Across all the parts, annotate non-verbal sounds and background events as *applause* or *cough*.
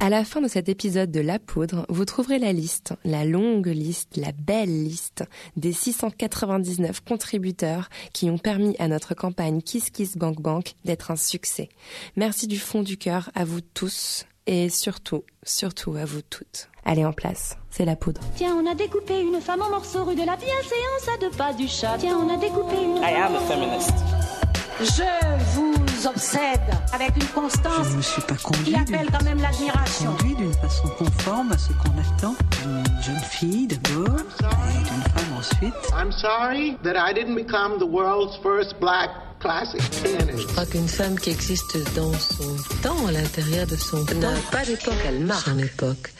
À la fin de cet épisode de La Poudre, vous trouverez la liste, la longue liste, la belle liste des 699 contributeurs qui ont permis à notre campagne Kiss Kiss Bank Bank d'être un succès. Merci du fond du cœur à vous tous et surtout, surtout à vous toutes. Allez en place, c'est La Poudre. Tiens, on a découpé une femme en morceaux rue de la bienséance à deux pas du chat. Tiens, on a découpé une... I am a feminist. Je vous obsède avec une constance Je ne me suis pas qui conduit appelle d'une quand même l'admiration. conduit d'une façon conforme à ce qu'on attend d'une jeune fille d'abord et d'une femme ensuite. I'm sorry that I didn't become the world's first black classic pianist. crois qu'une femme qui existe dans son temps, à l'intérieur de son temps, n'a pas d'époque, elle marque son époque.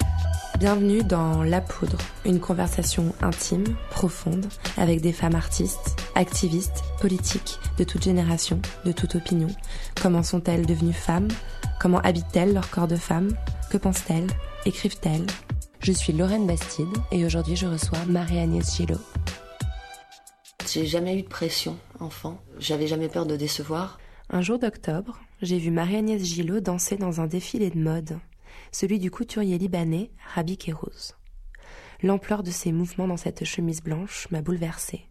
Bienvenue dans La Poudre, une conversation intime, profonde, avec des femmes artistes, activistes, politiques, de toute génération, de toute opinion. Comment sont-elles devenues femmes? Comment habitent-elles leur corps de femme Que pensent-elles? Écrivent-elles? Je suis Lorraine Bastide et aujourd'hui je reçois Marie-Agnès Gillot. J'ai jamais eu de pression, enfant. J'avais jamais peur de décevoir. Un jour d'octobre, j'ai vu Marie-Agnès Gillot danser dans un défilé de mode, celui du couturier libanais Rabi Kérouz. L'ampleur de ses mouvements dans cette chemise blanche m'a bouleversée.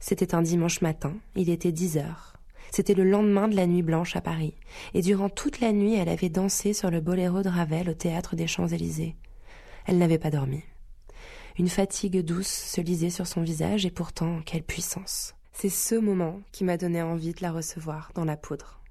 C'était un dimanche matin, il était 10 heures. C'était le lendemain de la nuit blanche à Paris, et durant toute la nuit elle avait dansé sur le boléro de Ravel au théâtre des Champs-Élysées. Elle n'avait pas dormi. Une fatigue douce se lisait sur son visage et pourtant, quelle puissance. C'est ce moment qui m'a donné envie de la recevoir dans la poudre.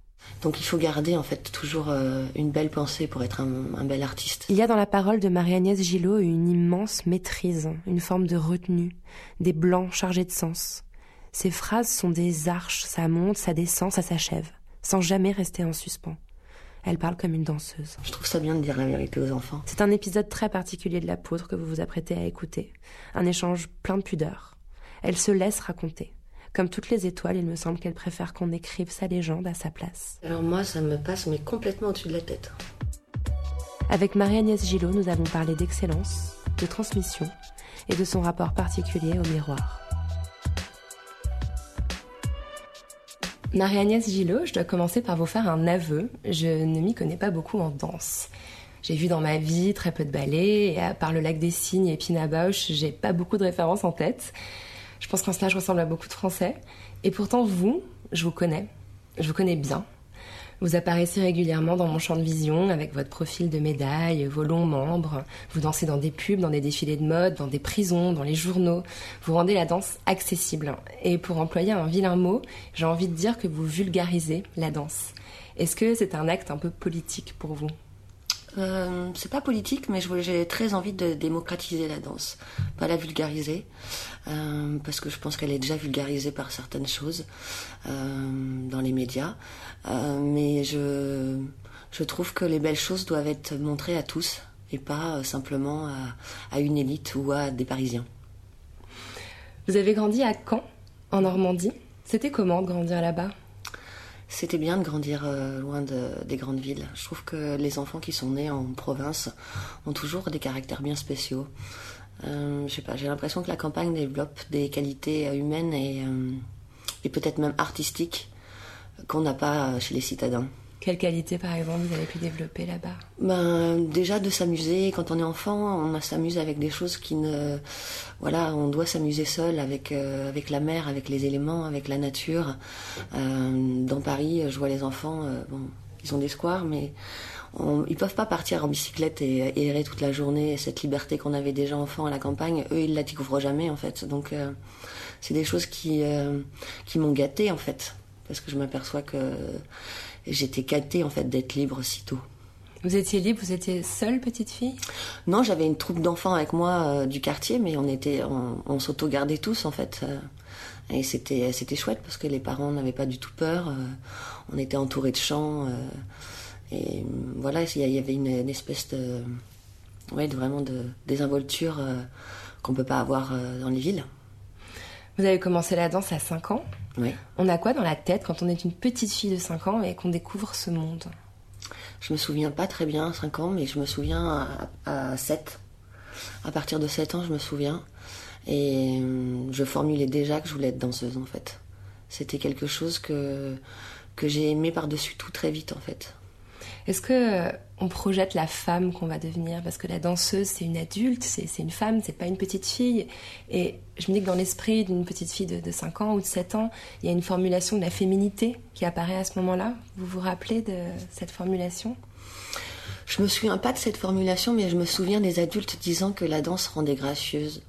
Donc il faut garder en fait toujours euh, une belle pensée pour être un, un bel artiste. Il y a dans la parole de Marie-Agnès Gillot une immense maîtrise, une forme de retenue, des blancs chargés de sens. Ces phrases sont des arches, ça monte, ça descend, ça s'achève, sans jamais rester en suspens. Elle parle comme une danseuse. Je trouve ça bien de dire la vérité aux enfants. C'est un épisode très particulier de la poudre que vous vous apprêtez à écouter. Un échange plein de pudeur. Elle se laisse raconter. Comme toutes les étoiles, il me semble qu'elle préfère qu'on écrive sa légende à sa place. Alors moi, ça me passe mais complètement au-dessus de la tête. Avec Marie-Agnès Gillot, nous avons parlé d'excellence, de transmission et de son rapport particulier au miroir. Marie-Agnès Gillot, je dois commencer par vous faire un aveu. Je ne m'y connais pas beaucoup en danse. J'ai vu dans ma vie très peu de ballets, et à part le lac des Cygnes et Pina Bausch, j'ai pas beaucoup de références en tête. Je pense qu'en cela, je ressemble à beaucoup de Français. Et pourtant, vous, je vous connais. Je vous connais bien. Vous apparaissez régulièrement dans mon champ de vision avec votre profil de médaille, vos longs membres. Vous dansez dans des pubs, dans des défilés de mode, dans des prisons, dans les journaux. Vous rendez la danse accessible. Et pour employer un vilain mot, j'ai envie de dire que vous vulgarisez la danse. Est-ce que c'est un acte un peu politique pour vous? Euh, c'est pas politique, mais j'ai très envie de démocratiser la danse, pas la vulgariser, euh, parce que je pense qu'elle est déjà vulgarisée par certaines choses euh, dans les médias. Mais je, je trouve que les belles choses doivent être montrées à tous et pas simplement à, une élite ou à des Parisiens. Vous avez grandi à Caen, en Normandie. C'était comment grandir là-bas? C'était bien de grandir euh, loin de- des grandes villes. Je trouve que les enfants qui sont nés en province ont toujours des caractères bien spéciaux. Euh, je sais pas, j'ai l'impression que la campagne développe des qualités euh, humaines et peut-être même artistiques qu'on n'a pas chez les citadins. Quelle qualité, par exemple, vous avez pu développer là-bas? Ben, déjà de s'amuser, quand on est enfant, on s'amuse avec des choses qui ne... Voilà, on doit s'amuser seul avec, euh, avec la mer, avec les éléments, avec la nature. Euh, dans Paris, je vois les enfants, euh, bon, ils ont des squares, mais on- ils peuvent pas partir en bicyclette et, errer toute la journée. Cette liberté qu'on avait déjà enfant à la campagne, eux, ils la découvrent jamais, en fait. Donc, c'est des choses qui, qui m'ont gâtée, en fait. Parce que je m'aperçois que j'étais gâtée, en fait, d'être libre si tôt. Vous étiez libre, vous étiez seule petite fille? Non, j'avais une troupe d'enfants avec moi euh, du quartier, mais on était, on, on s'auto-gardait tous en fait. euh, et c'était, c'était chouette parce que les parents n'avaient pas du tout peur. euh, on était entourés de champs. et euh, voilà, il y avait une, une espèce de, ouais, de vraiment de désinvolture qu'on peut pas avoir dans les villes. Vous avez commencé la danse à 5 ans? Oui. On a quoi dans la tête quand on est une petite fille de 5 ans et qu'on découvre ce monde? Je me souviens pas très bien à 5 ans, mais je me souviens à, à 7. À partir de 7 ans, je me souviens. Et euh, je formulais déjà que je voulais être danseuse, en fait. C'était quelque chose que, que j'ai aimé par-dessus tout très vite, en fait. Est-ce que euh, on projette la femme qu'on va devenir? Parce que la danseuse, c'est une adulte, c'est une femme, c'est pas une petite fille. Et je me dis que dans l'esprit d'une petite fille de, de 5 ans ou de 7 ans, il y a une formulation de la féminité qui apparaît à ce moment-là. Vous vous rappelez de cette formulation? Je me souviens pas de cette formulation, mais je me souviens des adultes disant que la danse rendait gracieuse.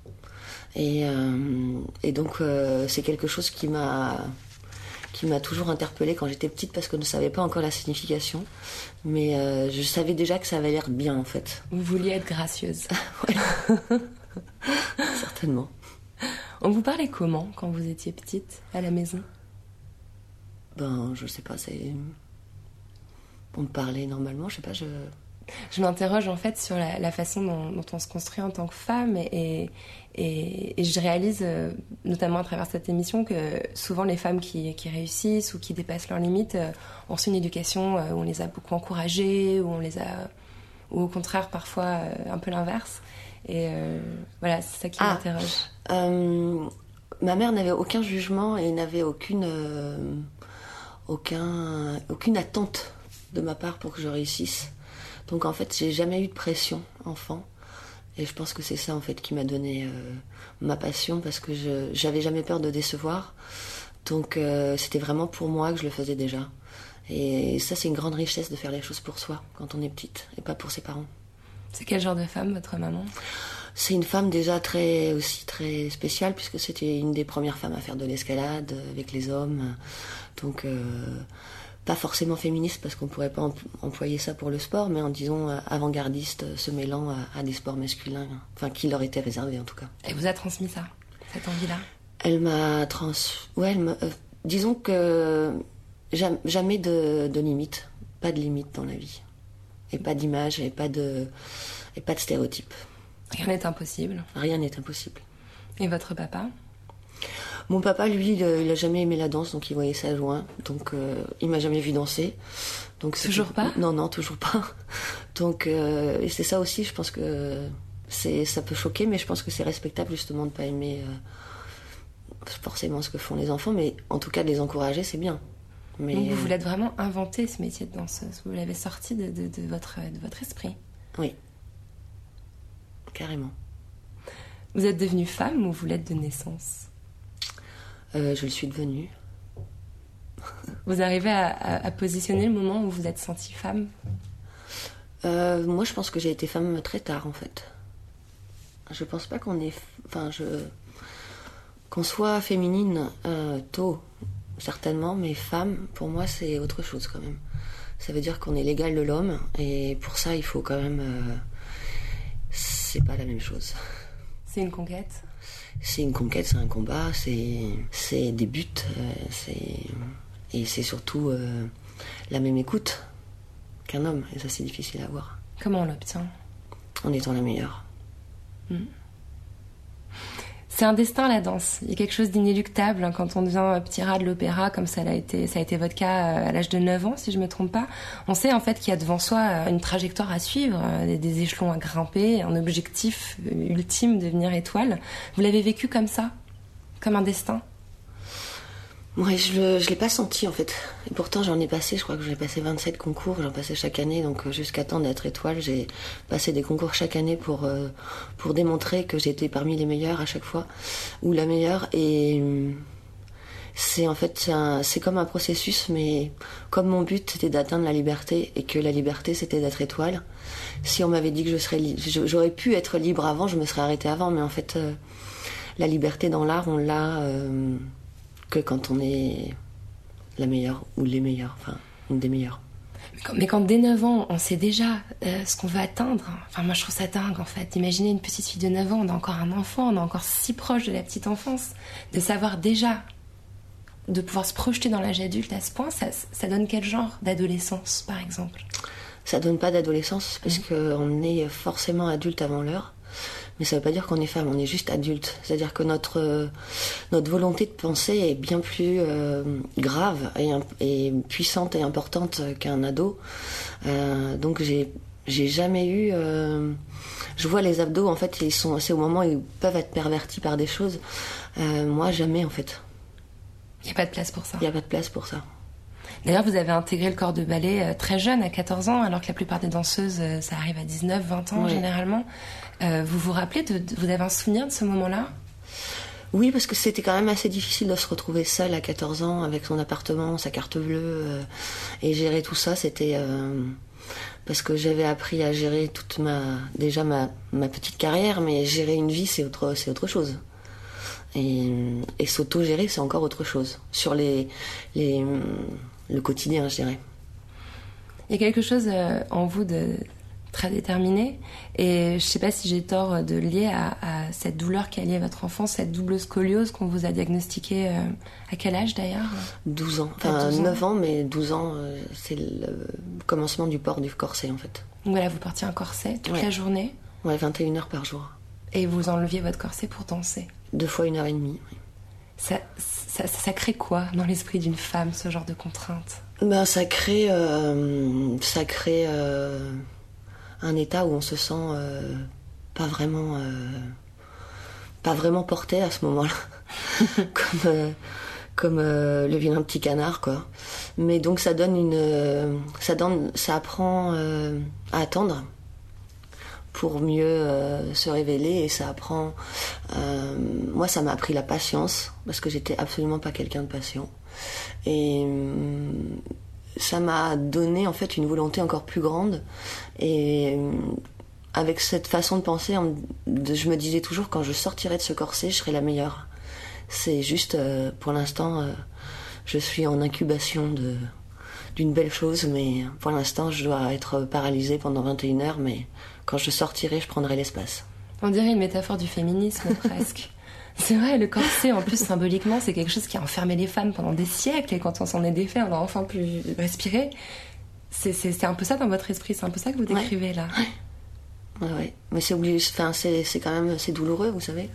Et, euh, donc, euh, c'est quelque chose qui m'a qui m'a toujours interpellée quand j'étais petite parce que je ne savais pas encore la signification. Mais euh, je savais déjà que ça avait l'air bien en fait. Vous vouliez être gracieuse. *laughs* *laughs* Certainement. On vous parlait comment quand vous étiez petite à la maison? Ben, je sais pas, c'est. On me parlait normalement, je sais pas, je. Je m'interroge en fait sur la, la façon dont, dont on se construit en tant que femme et, et, et je réalise, euh, notamment à travers cette émission, que souvent les femmes qui, qui réussissent ou qui dépassent leurs limites euh, ont reçu une éducation euh, où on les a beaucoup encouragées, où on les a, ou au contraire parfois un peu l'inverse. Et euh, voilà, c'est ça qui Ah. m'interroge. Euh, ma mère n'avait aucun jugement et n'avait aucune, euh, aucun, aucune attente de ma part pour que je réussisse. Donc en fait, j'ai jamais eu de pression enfant. Et je pense que c'est ça en fait qui m'a donné euh, ma passion parce que j'avais jamais peur de décevoir. Donc euh, c'était vraiment pour moi que je le faisais déjà. Et ça, c'est une grande richesse de faire les choses pour soi quand on est petite et pas pour ses parents. C'est quel genre de femme, votre maman? C'est une femme déjà très aussi très spéciale puisque c'était une des premières femmes à faire de l'escalade avec les hommes. Donc euh, pas forcément féministe parce qu'on pourrait pas em- employer ça pour le sport, mais en disant euh, avant-gardiste, euh, se mêlant à, à des sports masculins, enfin qui leur étaient réservés en tout cas. Elle vous a transmis ça, cette envie-là? Elle m'a trans, ouais, elle euh, disons que jam- jamais de, de limite, pas de limite dans la vie, et pas d'image, et pas de et pas de stéréotypes. Rien n'est impossible. Rien n'est impossible. Et votre papa? Mon papa, lui, il, il a jamais aimé la danse, donc il voyait ça loin. Donc euh, il m'a jamais vu danser. Donc Toujours pas Non, non, toujours pas. *laughs* Donc euh, et c'est ça aussi, je pense que c'est ça peut choquer, mais je pense que c'est respectable justement de pas aimer euh, forcément ce que font les enfants, mais en tout cas de les encourager, c'est bien. Mais Donc vous voulez vraiment inventer ce métier de danseuse. Vous l'avez sorti de, de- de votre, de votre esprit. oui, carrément. Vous êtes devenue femme ou vous l'êtes de naissance? Euh, je le suis devenue. Vous arrivez à, à- à positionner le moment où vous êtes sentie femme? Euh, moi, je pense que j'ai été femme très tard, en fait. Je pense pas qu'on est, enfin, je, qu'on soit féminine euh, tôt, certainement, mais femme, pour moi, c'est autre chose quand même. Ça veut dire qu'on est l'égal de l'homme, et pour ça, il faut quand même, euh, c'est pas la même chose. C'est une conquête? C'est une conquête, c'est un combat, c'est, c'est des buts, euh, c'est, et c'est surtout euh, la même écoute qu'un homme, et ça, c'est difficile à avoir. Comment on l'obtient? En étant la meilleure. C'est un destin la danse. Il y a quelque chose d'inéluctable hein, quand on devient petit rat de l'opéra, comme ça l'a été, ça a été votre cas euh, à l'âge de 9 ans, si je me trompe pas. On sait en fait qu'il y a devant soi euh, une trajectoire à suivre, euh, des, échelons à grimper, un objectif ultime, devenir étoile. Vous l'avez vécu comme ça, comme un destin? Ouais, je je l'ai pas senti en fait. Et pourtant, j'en ai passé, je crois que j'ai passé 27 concours, j'en passais chaque année, donc euh, jusqu'à temps d'être étoile, j'ai passé des concours chaque année pour, euh, pour démontrer que j'étais parmi les meilleurs à chaque fois, ou la meilleure. Et hum, c'est en fait, c'est comme un processus, mais comme mon but c'était d'atteindre la liberté et que la liberté c'était d'être étoile, si on m'avait dit que je serais, j'aurais pu être libre avant, je me serais arrêtée avant, mais en fait, euh, la liberté dans l'art, on l'a. euh, que quand on est la meilleure ou les meilleurs, enfin une des meilleures. Mais quand, mais quand dès 9 ans, on sait déjà euh, ce qu'on veut atteindre, enfin moi je trouve ça dingue en fait. Imaginez une petite fille de 9 ans, on a encore un enfant, on est encore si proche de la petite enfance, de savoir déjà, de pouvoir se projeter dans l'âge adulte à ce point, ça, ça donne quel genre d'adolescence par exemple? Ça donne pas d'adolescence parce qu'on est forcément adulte avant l'heure, mais ça veut pas dire qu'on est femme, on est juste adulte. C'est-à-dire que notre euh, notre volonté de penser est bien plus euh, grave et, puissante et importante qu'un ado. Euh, donc j'ai j'ai jamais eu. euh, je vois les abdos en fait, ils sont c'est au moment où ils peuvent être pervertis par des choses. Euh, moi jamais en fait. Il n'y a pas de place pour ça. Il n'y a pas de place pour ça. D'ailleurs, vous avez intégré le corps de ballet très jeune, à 14 ans, alors que la plupart des danseuses, ça arrive à 19, 20 ans généralement. Euh, vous vous rappelez, de, vous avez un souvenir de ce moment-là? Oui, parce que c'était quand même assez difficile de se retrouver seule à 14 ans avec son appartement, sa carte bleue euh, et gérer tout ça. C'était euh, parce que j'avais appris à gérer toute ma déjà ma, ma petite carrière, mais gérer une vie c'est autre c'est autre chose. Et, et s'auto-gérer c'est encore autre chose sur les les le quotidien, je dirais. Il y a quelque chose en vous de très déterminé, et je sais pas si j'ai tort de lier à, à cette douleur qui a lié votre enfance, cette double scoliose qu'on vous a diagnostiquée euh, à quel âge d'ailleurs 12 ans, À enfin 12 ans. 9 ans, mais 12 ans, euh, c'est le commencement du port du corset en fait. Donc voilà, vous portiez un corset toute Ouais. la journée, Ouais, 21 heures par jour. et vous enleviez votre corset pour danser. Deux fois une heure et demie. oui. Ça, ça, ça crée quoi dans l'esprit d'une femme, ce genre de contrainte? Ben, ça crée, euh, ça crée euh, un état où on se sent euh, pas vraiment, euh, pas vraiment porté à ce moment-là, *laughs* comme, euh, comme le vilain petit canard, quoi. Mais donc ça donne une, ça donne, ça apprend à attendre pour mieux euh, se révéler et ça apprend. euh, moi, ça m'a appris la patience parce que j'étais absolument pas quelqu'un de patient et hum, ça m'a donné en fait une volonté encore plus grande et hum, avec cette façon de penser, je me disais toujours quand je sortirai de ce corset, je serai la meilleure. C'est juste euh, pour l'instant, euh, je suis en incubation de d'une belle chose, mais pour l'instant, je dois être paralysée pendant 21 heures, mais quand je sortirai, je prendrai l'espace. On dirait une métaphore du féminisme *laughs* presque. C'est vrai, le corset, en plus, symboliquement, c'est quelque chose qui a enfermé les femmes pendant des siècles, et quand on s'en est défait, on a enfin pu respirer. C'est- un peu ça dans votre esprit, c'est un peu ça que vous Ouais. décrivez là. Ouais, ouais. Mais c'est obligé, enfin, c'est c'est quand même c'est douloureux, vous savez.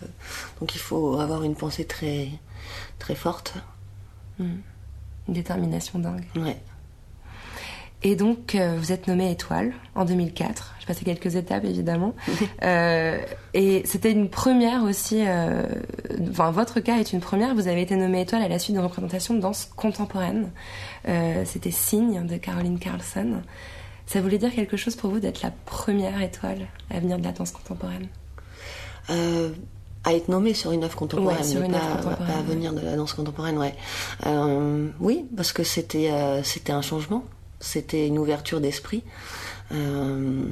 Donc il faut avoir une pensée très très forte. Une détermination dingue. Ouais. Et donc, euh, vous êtes nommée étoile en 2004. J'ai passé quelques étapes, évidemment. *laughs* Euh, et c'était une première aussi. euh, Enfin, votre cas est une première. Vous avez été nommée étoile à la suite d'une représentation de danse contemporaine. C'était Signe de Caroline Carlson. Ça voulait dire quelque chose pour vous d'être la première étoile à venir de la danse contemporaine? À être nommée sur une œuvre contemporaine, Ouais, sur mais une pas, contemporaine, pas à venir de la danse contemporaine, ouais. Euh, oui, parce que c'était euh, c'était un changement, c'était une ouverture d'esprit. Euh,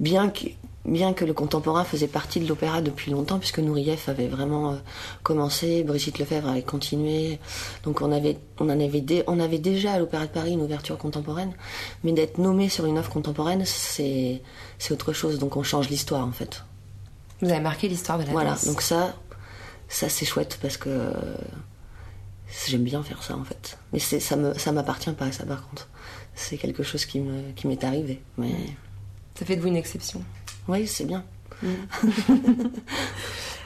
bien que bien que le contemporain faisait partie de l'opéra depuis longtemps, puisque Nourieff avait vraiment euh, commencé, Brigitte Lefebvre avait continué, donc on avait on en avait dé- on avait déjà à l'opéra de Paris une ouverture contemporaine, mais d'être nommé sur une œuvre contemporaine, c'est c'est autre chose, donc on change l'histoire en fait. Vous avez marqué l'histoire de la Voilà, danse. donc ça, ça c'est chouette parce que j'aime bien faire ça en fait. Mais c'est, ça me, ça m'appartient pas ça par contre. C'est quelque chose qui me, qui m'est arrivé. Mais Ça fait de vous une exception. oui, c'est bien. *laughs*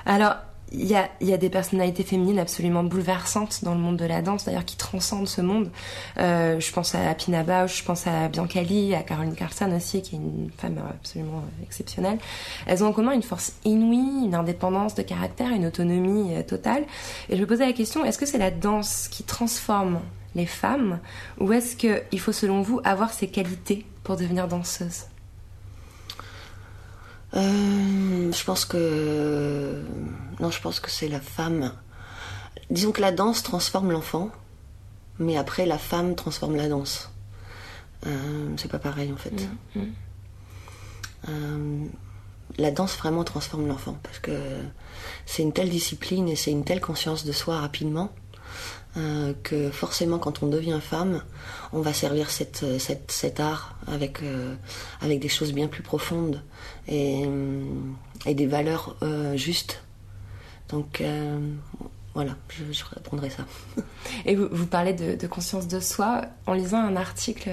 Alors, il y a, des personnalités féminines absolument bouleversantes dans le monde de la danse, d'ailleurs, qui transcendent ce monde. Euh, je pense à Pina Bausch, je pense à Bianca Lee, à Caroline Carlson aussi, qui est une femme absolument euh, exceptionnelle. Elles ont en commun une force inouïe, une indépendance de caractère, une autonomie euh, totale. Et je me posais la question, est-ce que c'est la danse qui transforme les femmes, ou est-ce qu'il faut, selon vous, avoir ces qualités pour devenir danseuse? Euh, je pense que non, je pense que c'est la femme. Disons que la danse transforme l'enfant, mais après la femme transforme la danse. Euh, c'est pas pareil en fait. Euh, la danse vraiment transforme l'enfant parce que c'est une telle discipline et c'est une telle conscience de soi rapidement euh, que forcément quand on devient femme, on va servir cette, cette- cet art avec, euh, avec des choses bien plus profondes et, euh, et des valeurs euh, justes. Donc euh, voilà, je, je répondrai ça. *laughs* Et vous, vous parlez de, conscience de soi. En lisant un article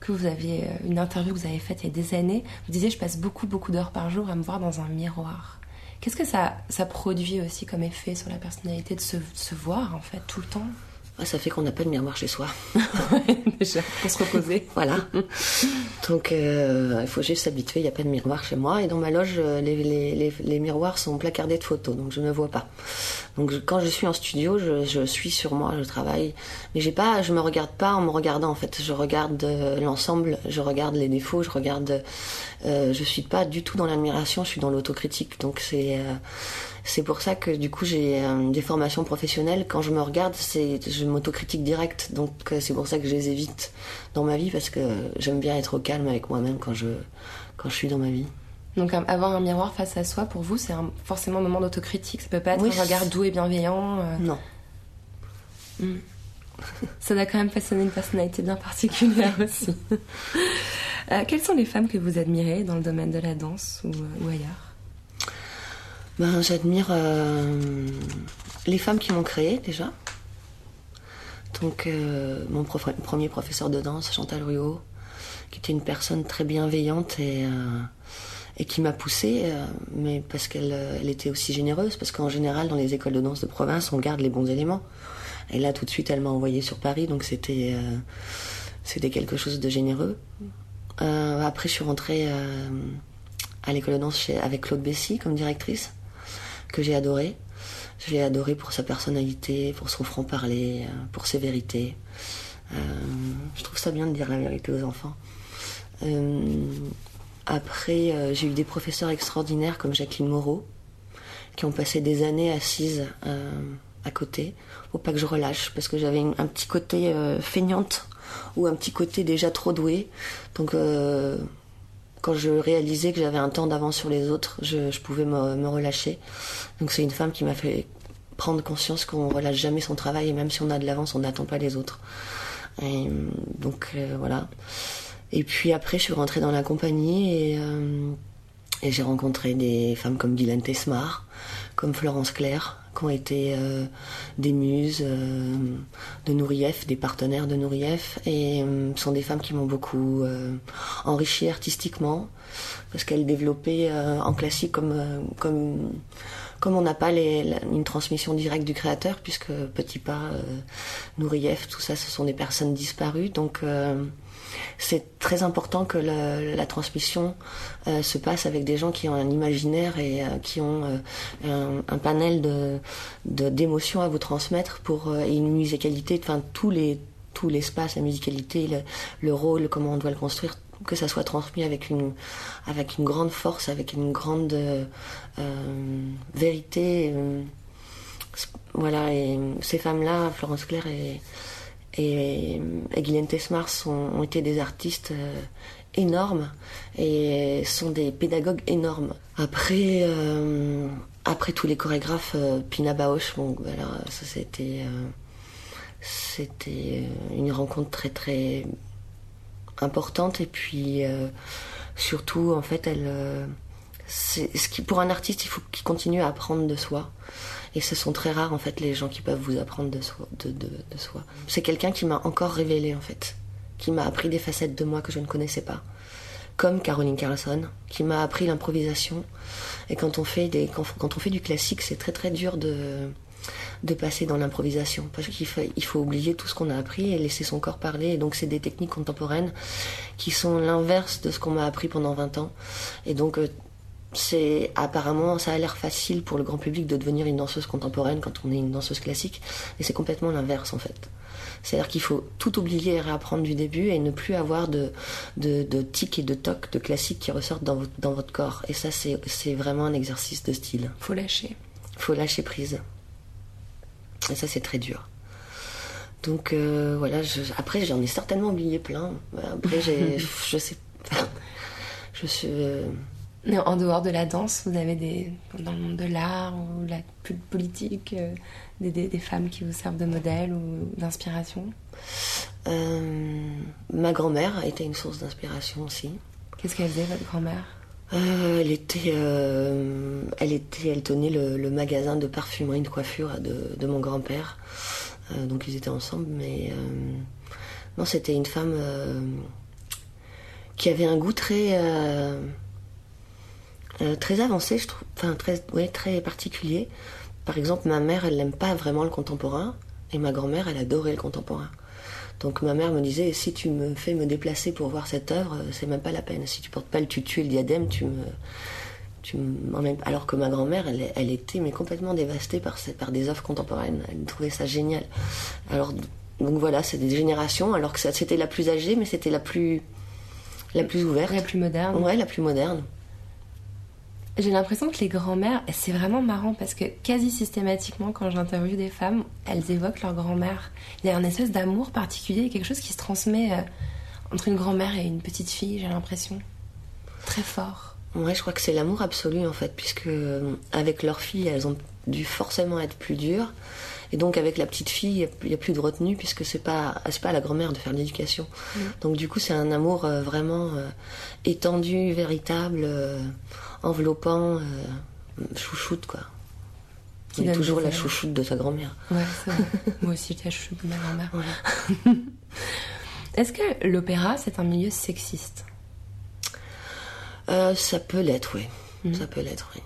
que vous aviez, une interview que vous avez faite il y a des années, vous disiez je passe beaucoup beaucoup d'heures par jour à me voir dans un miroir. Qu'est-ce que ça, ça produit aussi comme effet sur la personnalité de se voir en fait tout le temps? Ah, Ça fait qu'on n'a pas de miroir chez soi. Déjà, pour se reposer. *laughs* Voilà. Donc euh, il faut juste s'habituer, il n'y a pas de miroir chez moi. Et dans ma loge, euh, les, les- les- les miroirs sont placardés de photos, donc je ne vois pas. Donc je- quand je suis en studio, je, je suis sur moi, je travaille, mais j'ai pas, je me regarde pas en me regardant en fait. Je regarde euh, l'ensemble, je regarde les défauts, je regarde. Euh, je suis pas du tout dans l'admiration, je suis dans l'autocritique. Donc c'est euh, c'est pour ça que du coup j'ai euh, des formations professionnelles. Quand je me regarde, c'est je m'autocritique direct. Donc euh, c'est pour ça que je les évite dans ma vie parce que j'aime bien être au calme avec moi-même quand je quand je suis dans ma vie. Donc avoir un miroir face à soi, pour vous, c'est forcément un moment d'autocritique. Ça peut pas être Oui, un regard doux et bienveillant. Non. Ça doit quand même façonner une personnalité bien particulière aussi. Euh, quelles sont les femmes que vous admirez dans le domaine de la danse ou, euh, ailleurs? Ben, j'admire euh, les femmes qui m'ont créé déjà. Donc, mon premier professeur de danse, Chantal Ruot, qui était une personne très bienveillante et, qui m'a poussée, mais parce qu'elle elle était aussi généreuse, parce qu'en général, dans les écoles de danse de province, on garde les bons éléments. Et là, tout de suite, elle m'a envoyée sur Paris, donc c'était euh, quelque chose de généreux. Euh, après, je suis rentrée euh, à l'école de danse avec Claude Bessy comme directrice, que j'ai adoré. Je l'ai adoré pour sa personnalité, pour son franc-parler, pour ses vérités. Je trouve ça bien de dire la vérité aux enfants. Après, j'ai eu des professeurs extraordinaires comme Jacqueline Moreau, qui ont passé des années assises à côté. Faut pas que je relâche, parce que j'avais un petit côté euh, feignante ou un petit côté déjà trop doué. Donc, euh, quand je réalisais que j'avais un temps d'avance sur les autres, je, pouvais me, relâcher. Donc, c'est une femme qui m'a fait prendre conscience qu'on relâche jamais son travail et même si on a de l'avance, on n'attend pas les autres. Et, donc, euh, voilà. Et puis après, je suis rentrée dans la compagnie et, euh, et j'ai rencontré des femmes comme Guylaine Tesmar, comme Florence Claire, qui ont été euh, des muses euh, de Nourrief, des partenaires de Nourrief, et euh, sont des femmes qui m'ont beaucoup euh, enrichi artistiquement, parce qu'elles développaient euh, en classique comme, euh, comme, comme on n'a pas les, une transmission directe du créateur, puisque Petit Pas, Nourrief, tout ça, ce sont des personnes disparues, donc... c'est très important que la, transmission euh, se passe avec des gens qui ont un imaginaire et euh, qui ont euh, un, panel de d'émotions à vous transmettre pour et une musicalité, enfin tous les tout l'espace, la musicalité, le, le rôle, comment on doit le construire, que ça soit transmis avec une avec une grande force, avec une grande vérité. voilà, et ces femmes-là, Florence Claire et, et, et Guylaine Tesmar sont, ont été des artistes euh, énormes et sont des pédagogues énormes. Après, euh, après tous les chorégraphes, euh, Pina bon, voilà, ça c'était, euh, c'était euh, une rencontre très très importante et puis euh, surtout en fait elle, euh, ce qui pour un artiste il faut qu'il continue à apprendre de soi. Et ce sont très rares en fait les gens qui peuvent vous apprendre de soi. C'est quelqu'un qui m'a encore révélé en fait, qui m'a appris des facettes de moi que je ne connaissais pas. Comme Caroline Carlson, qui m'a appris l'improvisation. Et quand on fait des, quand, on fait du classique, c'est très très dur de de passer dans l'improvisation parce qu'il faut, faut oublier tout ce qu'on a appris et laisser son corps parler et donc c'est des techniques contemporaines qui sont l'inverse de ce qu'on m'a appris pendant 20 ans et donc euh, c'est apparemment ça a l'air facile pour le grand public de devenir une danseuse contemporaine quand on est une danseuse classique et c'est complètement l'inverse en fait. C'est-à-dire qu'il faut tout oublier et réapprendre du début et ne plus avoir de, de, de tics et de tocs de classiques qui ressortent dans votre, dans votre corps. Et ça c'est vraiment un exercice de style. Faut lâcher. faut lâcher prise. Et ça c'est très dur. Donc euh, voilà je- après j'en ai certainement oublié plein. Après j'ai *laughs* je sais je suis euh, en dehors de la danse, vous avez des dans le monde de l'art ou la politique, euh, des, des, des femmes qui vous servent de modèle ou d'inspiration? euh, ma grand-mère était une source d'inspiration aussi Qu'est-ce qu'elle faisait votre grand-mère? Euh, elle était, elle était, elle tenait le, le magasin de parfumerie de coiffure de, de mon grand-père. Donc ils étaient ensemble, mais non, c'était une femme qui avait un goût très, euh, euh, très avancé, je trouve, enfin très, ouais, très particulier. Par exemple, ma mère, elle n'aime pas vraiment le contemporain, et ma grand-mère, elle adorait le contemporain. Donc ma mère me disait si tu me fais me déplacer pour voir cette œuvre, c'est même pas la peine. Si tu portes pas le tutu et le diadème, tu me Tu alors que ma grand-mère, elle, elle était mais complètement dévastée par, ces- par des œuvres contemporaines. Elle trouvait ça génial. Alors, donc voilà, c'est des générations, alors que ça- c'était la plus âgée, mais c'était la plus, la plus ouverte. La plus moderne. Ouais, la plus moderne. J'ai l'impression que les grands-mères, c'est vraiment marrant parce que quasi systématiquement, quand j'interviewe des femmes, elles évoquent leur grand-mère. Il y a un espèce d'amour particulier, quelque chose qui se transmet euh, entre une grand-mère et une petite fille, j'ai l'impression. Très fort. Ouais, je crois que c'est l'amour absolu en fait, puisque euh, avec leur fille, elles ont dû forcément être plus dures. Et donc avec la petite fille, il n'y a, plus de retenue, puisque c'est pas, c'est pas à la grand-mère de faire de l'éducation. Donc du coup, c'est un amour euh, vraiment étendu, véritable, enveloppant, euh, chouchoute quoi. Qui est toujours la chouchoute de sa grand-mère. Ouais. *laughs* Moi aussi, j'étais la chouchoute de ma grand-mère. Voilà. *laughs* Est-ce que l'opéra, c'est un milieu sexiste? Euh, ça peut l'être, oui. Mhm. Ça peut l'être, oui.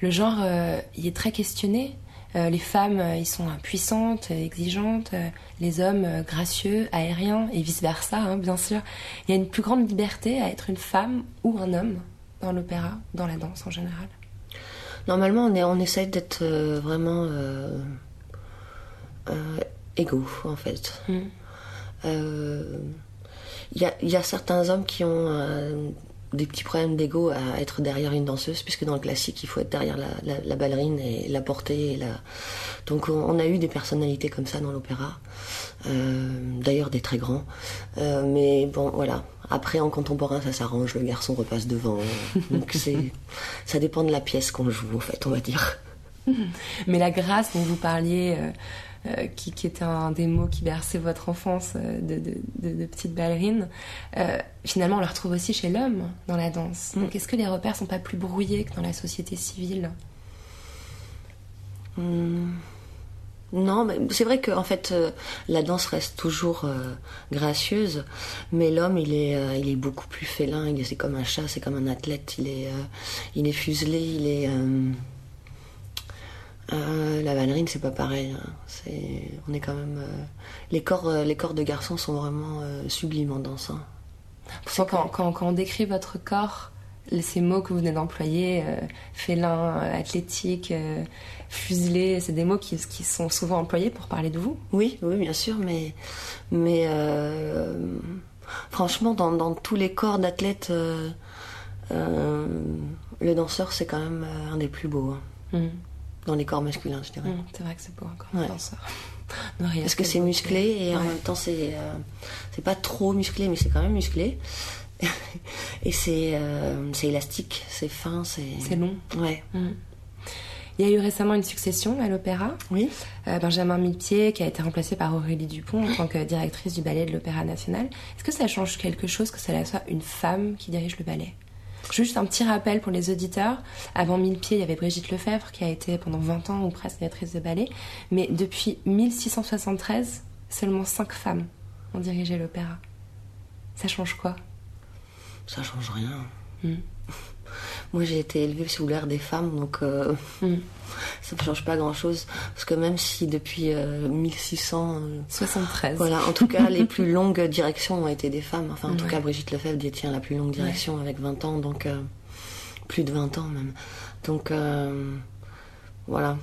Le genre, euh, il est très questionné. Euh, les femmes, ils sont puissantes, euh, exigeantes. les hommes, gracieux, aériens, et vice-versa, hein, bien sûr. Il y a une plus grande liberté à être une femme ou un homme? Dans l'opéra, dans la danse en général. Normalement, on, est, on essaye d'être euh, vraiment euh, euh, égaux, en fait. Mm. Euh, Il y, a, il y a certains hommes qui ont des petits problèmes d'ego à être derrière une danseuse, puisque dans le classique, il faut être derrière la, la- la ballerine et la porter. Et la... Donc on, on a eu des personnalités comme ça dans l'opéra, d'ailleurs des très grands. Euh, mais bon, voilà. Après, en contemporain, ça s'arrange, le garçon repasse devant. Donc c'est, *laughs* ça dépend de la pièce qu'on joue, en fait, on va dire. *laughs* Mais la grâce dont vous parliez, euh, euh, qui, qui était un des mots qui berçait votre enfance euh, de, de, de- de petite ballerine, euh, finalement on la retrouve aussi chez l'homme dans la danse. Donc est-ce que les repères sont pas plus brouillés que dans la société civile? Hmm. Non, mais c'est vrai que en fait, euh, la danse reste toujours euh, gracieuse, mais l'homme, il est, euh, il est beaucoup plus félin. Il est, c'est comme un chat, c'est comme un athlète. Il est, euh, il est fuselé. Il est. euh, euh, la ballerine, c'est pas pareil. hein. C'est, on est quand même. euh, les corps, euh, les corps de garçons sont vraiment euh, sublimes en danse. hein. Quand, quand, quand on décrit votre corps, ces mots que vous venez d'employer, euh, félin, euh, athlétique, euh, fuselé, c'est des mots qui, qui sont souvent employés pour parler de vous. Oui, oui, bien sûr, mais, mais euh, franchement, dans, dans tous les corps d'athlètes, le danseur, c'est quand même un des plus beaux. hein. Mm. Dans les corps masculins, je dirais. Mm, c'est vrai que c'est beau encore, Ouais. danseur. *laughs* Parce que c'est musclé et en même temps, c'est c'est pas trop musclé, mais c'est quand même musclé. *laughs* et c'est euh, c'est élastique, c'est fin, c'est. C'est long. Ouais. Mm. Il y a eu récemment une succession à l'opéra. Oui. Euh, Benjamin Millepied, qui a été remplacé par Aurélie Dupont en tant que directrice du ballet de l'Opéra National. Est-ce que ça change quelque chose que cela soit une femme qui dirige le ballet? Juste un petit rappel pour les auditeurs. Avant Millepied, il y avait Brigitte Lefebvre qui a été pendant 20 ans ou presque directrice de ballet. Mais depuis 1673, seulement 5 femmes ont dirigé l'opéra. Ça change quoi? Ça change rien. Mm. *laughs* Moi, j'ai été élevée sous l'ère des femmes, donc euh, Mm. *laughs* ça ne change pas grand-chose. Parce que même si depuis euh, 1600, euh, 73. voilà, en tout cas, les *laughs* plus longues directions ont été des femmes. Enfin, en tout cas, Brigitte Lefebvre détient la plus longue direction avec 20 ans, donc euh, plus de 20 ans même. Donc voilà,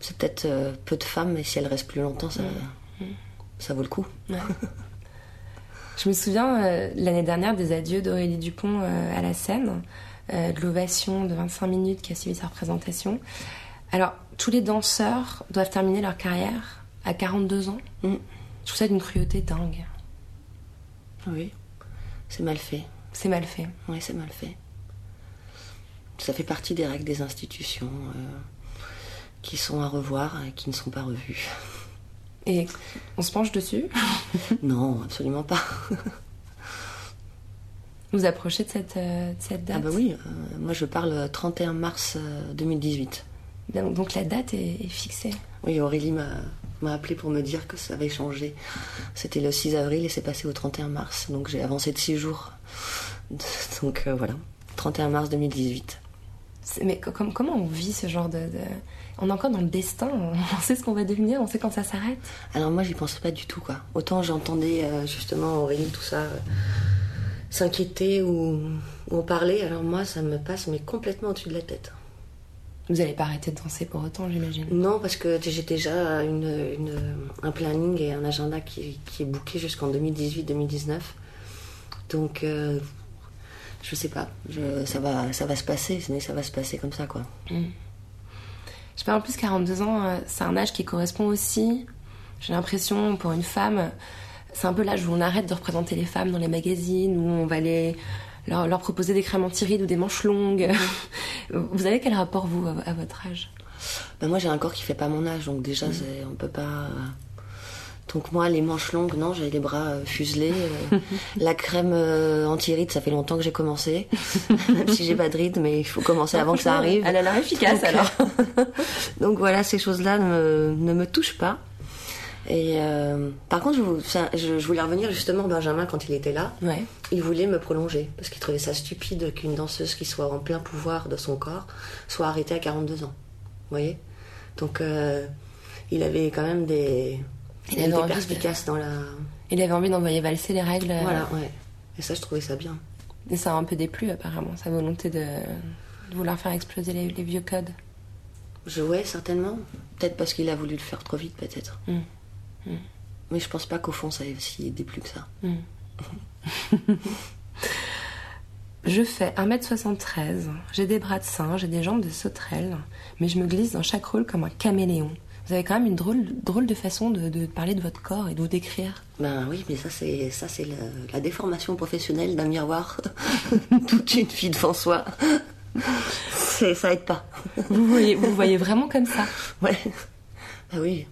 c'est peut-être peu de femmes, mais si elles restent plus longtemps, ça, ça vaut le coup. Ouais. Je me souviens euh, l'année dernière des adieux d'Aurélie Dupont euh, à la scène, euh, de l'ovation de 25 minutes qui a suivi sa représentation. Alors, tous les danseurs doivent terminer leur carrière à 42 ans. Mm. Je trouve ça d'une cruauté dingue. Oui, c'est mal fait. C'est mal fait. Oui, c'est mal fait. Ça fait partie des règles des institutions euh, qui sont à revoir et qui ne sont pas revues. Et on se penche dessus. *laughs* non, absolument pas. *laughs* Vous approchez de cette, euh, de cette date. Ah bah oui, euh, moi je parle 31 mars euh, 2018. Donc, donc la date est, est fixée. Oui, Aurélie m'a appelé pour me dire que ça avait changé. C'était le 6 avril et c'est passé au 31 mars. Donc j'ai avancé de 6 jours. *laughs* Donc euh, voilà, 31 mars 2018. C'est- Mais co- com- comment on vit ce genre de, de- On est encore dans le destin. On sait ce qu'on va devenir. On sait quand ça s'arrête. Alors moi j'y pensais pas du tout quoi. Autant j'entendais euh, justement Aurélie tout ça euh, s'inquiéter ou, on parlait, alors moi, ça me passe mais complètement au-dessus de la tête. Vous n'allez pas arrêter de danser pour autant, j'imagine. Non, parce que j'ai déjà une, une- un planning et un agenda qui, qui est booké jusqu'en 2018-2019. Donc, euh, je sais pas, je- ça, va, ça va se passer, ça va se passer comme ça, quoi. Je sais pas, en plus 42 ans, euh, c'est un âge qui correspond aussi, j'ai l'impression, pour une femme, c'est un peu l'âge où on arrête de représenter les femmes dans les magazines, où on va les, leur, leur proposer des crèmes anti-rides ou des manches longues. *laughs* vous avez quel rapport, vous, à, à votre âge? Ben, moi, j'ai un corps qui fait pas mon âge, donc déjà, c'est- on peut pas. Donc, moi, les manches longues, non, j'ai les bras euh, fuselés. euh, *laughs* la crème euh, anti-rides, ça fait longtemps que j'ai commencé. *laughs* Même si j'ai pas de rides, mais il faut commencer avant que ça arrive. Elle a l'air efficace, Donc, alors. *laughs* Donc voilà, ces choses-là ne me, ne me touchent pas. Et euh, par contre, je, vou- ça- je- je voulais revenir justement, Benjamin, quand il était là, Ouais. il voulait me prolonger parce qu'il trouvait ça stupide qu'une danseuse qui soit en plein pouvoir de son corps soit arrêtée à 42 ans. Vous voyez? Donc euh, il avait quand même des, Il avait envie de- perspicace dans la. Il avait envie d'envoyer valser les règles. euh, Voilà, ouais. Et ça, je trouvais ça bien. Et ça a un peu déplu, apparemment, sa volonté de, de vouloir faire exploser les, les vieux codes. Je ouais, certainement. Peut-être parce qu'il a voulu le faire trop vite, peut-être. Mm. Mais je pense pas qu'au fond, ça ait si déplu que ça. *laughs* Je fais 1m73, j'ai des bras de singe, j'ai des jambes de sauterelle, mais je me glisse dans chaque rôle comme un caméléon. Vous avez quand même une drôle, drôle de façon de, de parler de votre corps et de vous décrire. Ben oui, mais ça c'est ça c'est la, la déformation professionnelle d'un miroir. *laughs* Toute une fille devant soi. Ça aide pas. Vous voyez, vous voyez vraiment comme ça. Ouais. Ah oui.